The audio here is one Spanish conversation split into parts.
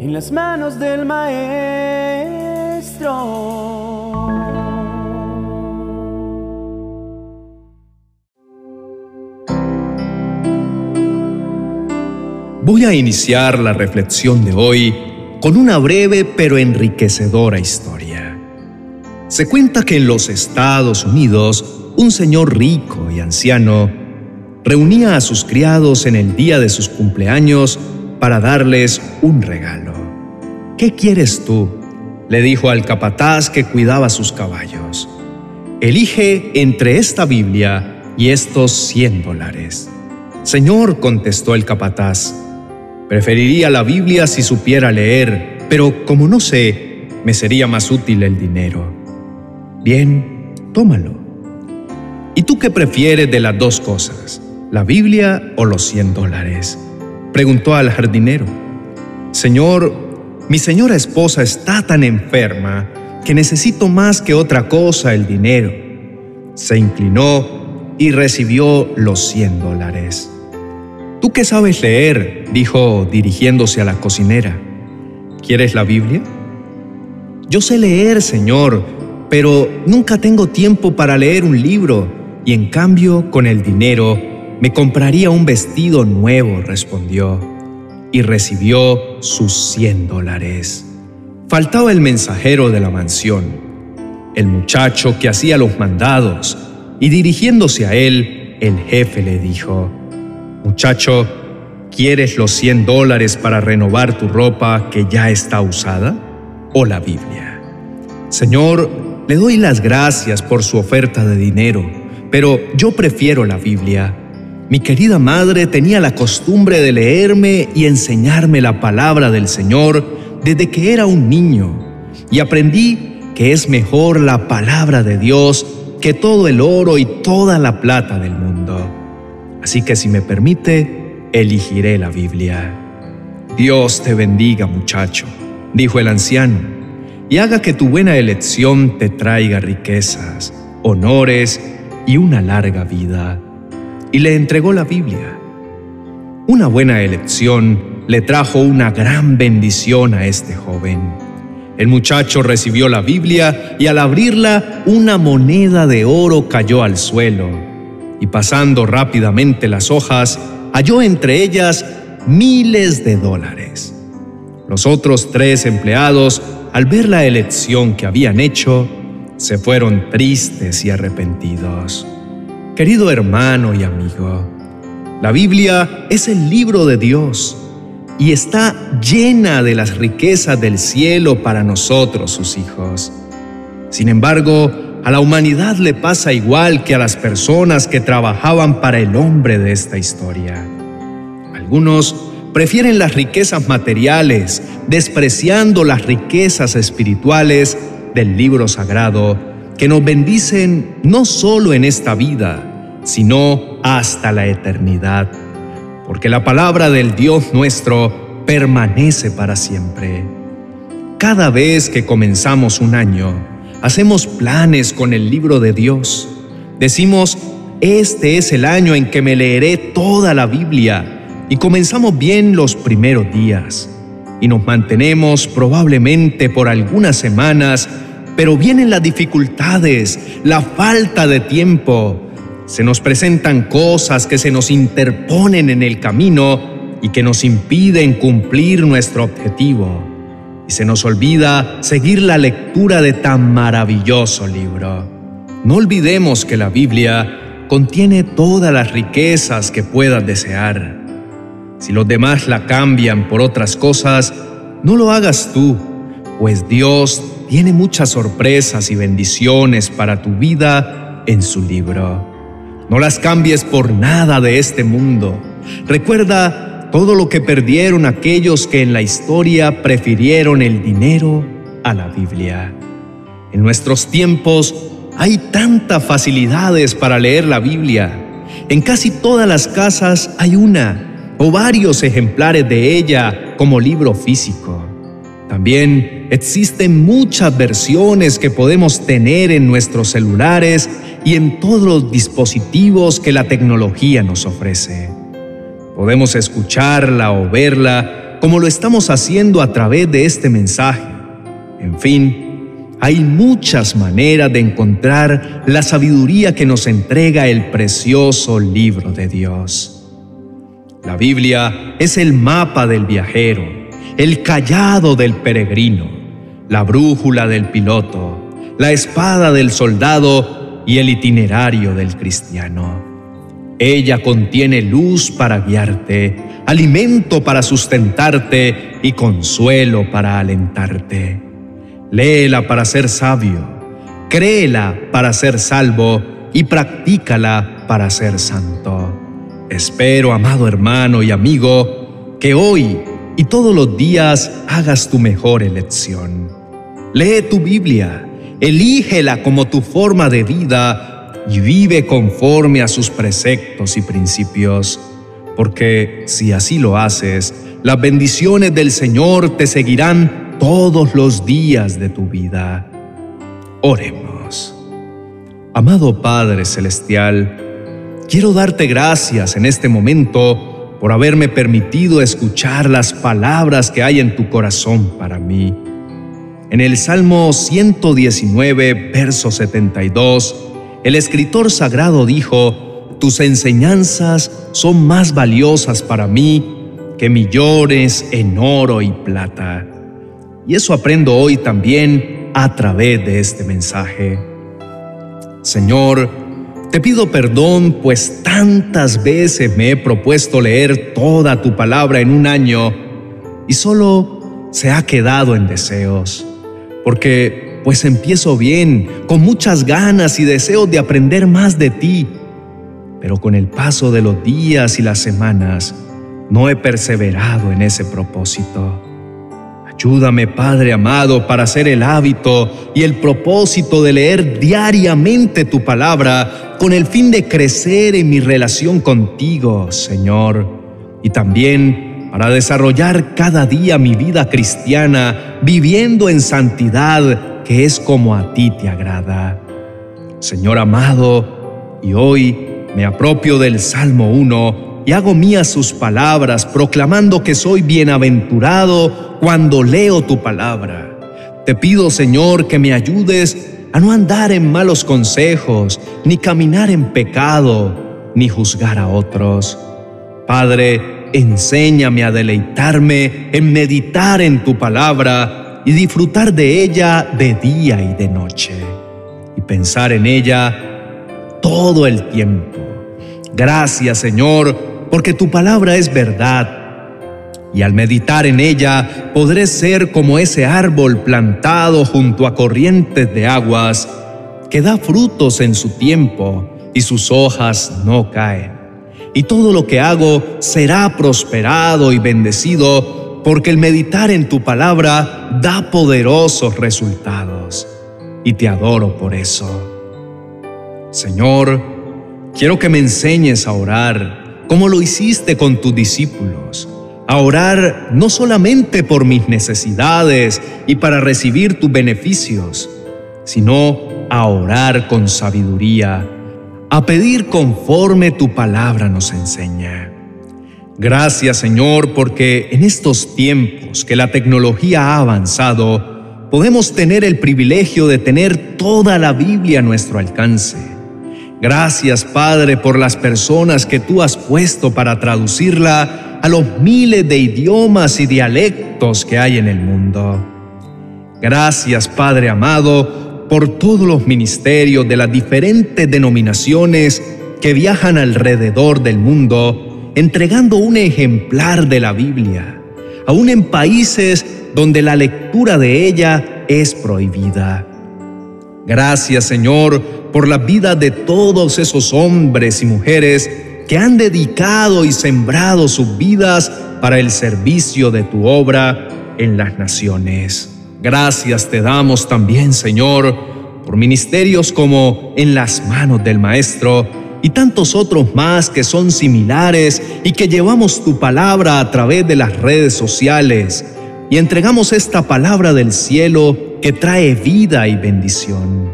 en las manos del maestro. Voy a iniciar la reflexión de hoy con una breve pero enriquecedora historia. Se cuenta que en los Estados Unidos, un señor rico y anciano reunía a sus criados en el día de sus cumpleaños para darles un regalo. ¿Qué quieres tú? le dijo al capataz que cuidaba sus caballos. Elige entre esta Biblia y estos 100 dólares. Señor, contestó el capataz, preferiría la Biblia si supiera leer, pero como no sé, me sería más útil el dinero. Bien, tómalo. ¿Y tú qué prefieres de las dos cosas? ¿La Biblia o los 100 dólares? Preguntó al jardinero. Señor, mi señora esposa está tan enferma que necesito más que otra cosa el dinero. Se inclinó y recibió los 100 dólares. ¿Tú qué sabes leer? dijo dirigiéndose a la cocinera. ¿Quieres la Biblia? Yo sé leer, Señor, pero nunca tengo tiempo para leer un libro y en cambio con el dinero me compraría un vestido nuevo, respondió, y recibió sus 100 dólares. Faltaba el mensajero de la mansión, el muchacho que hacía los mandados, y dirigiéndose a él, el jefe le dijo, Muchacho, ¿quieres los 100 dólares para renovar tu ropa que ya está usada? ¿O la Biblia? Señor, le doy las gracias por su oferta de dinero, pero yo prefiero la Biblia mi querida madre tenía la costumbre de leerme y enseñarme la palabra del Señor desde que era un niño, y aprendí que es mejor la palabra de Dios que todo el oro y toda la plata del mundo. Así que si me permite, elegiré la Biblia. Dios te bendiga, muchacho, dijo el anciano, y haga que tu buena elección te traiga riquezas, honores y una larga vida y le entregó la Biblia. Una buena elección le trajo una gran bendición a este joven. El muchacho recibió la Biblia y al abrirla una moneda de oro cayó al suelo y pasando rápidamente las hojas halló entre ellas miles de dólares. Los otros tres empleados, al ver la elección que habían hecho, se fueron tristes y arrepentidos. Querido hermano y amigo, la Biblia es el libro de Dios y está llena de las riquezas del cielo para nosotros, sus hijos. Sin embargo, a la humanidad le pasa igual que a las personas que trabajaban para el hombre de esta historia. Algunos prefieren las riquezas materiales, despreciando las riquezas espirituales del libro sagrado que nos bendicen no solo en esta vida, sino hasta la eternidad, porque la palabra del Dios nuestro permanece para siempre. Cada vez que comenzamos un año, hacemos planes con el libro de Dios. Decimos, este es el año en que me leeré toda la Biblia y comenzamos bien los primeros días y nos mantenemos probablemente por algunas semanas, pero vienen las dificultades, la falta de tiempo, se nos presentan cosas que se nos interponen en el camino y que nos impiden cumplir nuestro objetivo. Y se nos olvida seguir la lectura de tan maravilloso libro. No olvidemos que la Biblia contiene todas las riquezas que puedas desear. Si los demás la cambian por otras cosas, no lo hagas tú, pues Dios tiene muchas sorpresas y bendiciones para tu vida en su libro. No las cambies por nada de este mundo. Recuerda todo lo que perdieron aquellos que en la historia prefirieron el dinero a la Biblia. En nuestros tiempos hay tantas facilidades para leer la Biblia. En casi todas las casas hay una o varios ejemplares de ella como libro físico. También existen muchas versiones que podemos tener en nuestros celulares y en todos los dispositivos que la tecnología nos ofrece. Podemos escucharla o verla como lo estamos haciendo a través de este mensaje. En fin, hay muchas maneras de encontrar la sabiduría que nos entrega el precioso libro de Dios. La Biblia es el mapa del viajero, el callado del peregrino, la brújula del piloto, la espada del soldado y el itinerario del cristiano. Ella contiene luz para guiarte, alimento para sustentarte y consuelo para alentarte. Léela para ser sabio, créela para ser salvo y practícala para ser santo. Espero, amado hermano y amigo, que hoy y todos los días hagas tu mejor elección. Lee tu Biblia, elígela como tu forma de vida y vive conforme a sus preceptos y principios, porque si así lo haces, las bendiciones del Señor te seguirán todos los días de tu vida. Oremos. Amado Padre Celestial, quiero darte gracias en este momento por haberme permitido escuchar las palabras que hay en tu corazón para mí. En el Salmo 119, verso 72, el escritor sagrado dijo, tus enseñanzas son más valiosas para mí que millones en oro y plata. Y eso aprendo hoy también a través de este mensaje. Señor, te pido perdón, pues tantas veces me he propuesto leer toda tu palabra en un año y solo se ha quedado en deseos, porque pues empiezo bien, con muchas ganas y deseos de aprender más de ti. Pero con el paso de los días y las semanas, no he perseverado en ese propósito. Ayúdame, Padre amado, para hacer el hábito y el propósito de leer diariamente tu palabra con el fin de crecer en mi relación contigo, Señor, y también para desarrollar cada día mi vida cristiana viviendo en santidad que es como a ti te agrada. Señor amado, y hoy me apropio del Salmo 1 y hago mías sus palabras, proclamando que soy bienaventurado cuando leo tu palabra. Te pido, Señor, que me ayudes a no andar en malos consejos, ni caminar en pecado, ni juzgar a otros. Padre, enséñame a deleitarme en meditar en tu palabra y disfrutar de ella de día y de noche y pensar en ella todo el tiempo. Gracias Señor, porque tu palabra es verdad y al meditar en ella podré ser como ese árbol plantado junto a corrientes de aguas que da frutos en su tiempo y sus hojas no caen. Y todo lo que hago será prosperado y bendecido porque el meditar en tu palabra da poderosos resultados y te adoro por eso. Señor, quiero que me enseñes a orar como lo hiciste con tus discípulos, a orar no solamente por mis necesidades y para recibir tus beneficios, sino a orar con sabiduría, a pedir conforme tu palabra nos enseña. Gracias Señor porque en estos tiempos que la tecnología ha avanzado, podemos tener el privilegio de tener toda la Biblia a nuestro alcance. Gracias Padre por las personas que tú has puesto para traducirla a los miles de idiomas y dialectos que hay en el mundo. Gracias Padre amado por todos los ministerios de las diferentes denominaciones que viajan alrededor del mundo entregando un ejemplar de la Biblia, aún en países donde la lectura de ella es prohibida. Gracias Señor por la vida de todos esos hombres y mujeres que han dedicado y sembrado sus vidas para el servicio de tu obra en las naciones. Gracias te damos también, Señor, por ministerios como en las manos del Maestro, y tantos otros más que son similares y que llevamos tu palabra a través de las redes sociales y entregamos esta palabra del cielo que trae vida y bendición.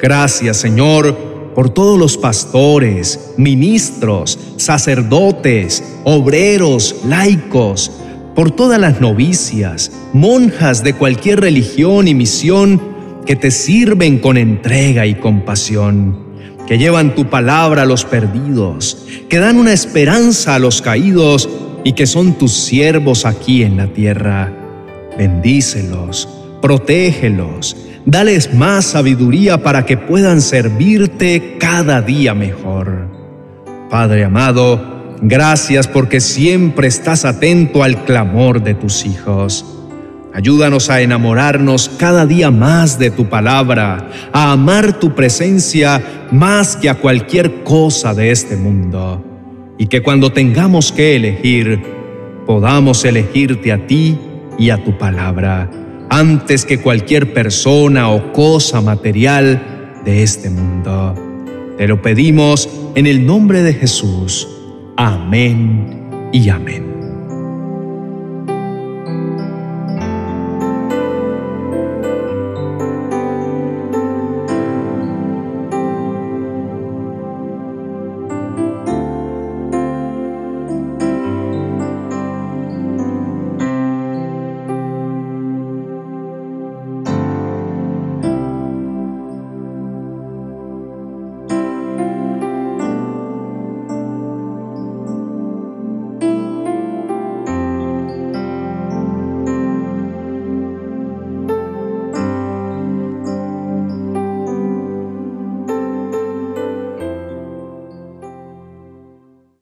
Gracias Señor por todos los pastores, ministros, sacerdotes, obreros, laicos, por todas las novicias, monjas de cualquier religión y misión que te sirven con entrega y compasión, que llevan tu palabra a los perdidos, que dan una esperanza a los caídos y que son tus siervos aquí en la tierra. Bendícelos, protégelos, dales más sabiduría para que puedan servirte cada día mejor. Padre amado, Gracias porque siempre estás atento al clamor de tus hijos. Ayúdanos a enamorarnos cada día más de tu palabra, a amar tu presencia más que a cualquier cosa de este mundo. Y que cuando tengamos que elegir, podamos elegirte a ti y a tu palabra, antes que cualquier persona o cosa material de este mundo. Te lo pedimos en el nombre de Jesús. Amén y amén.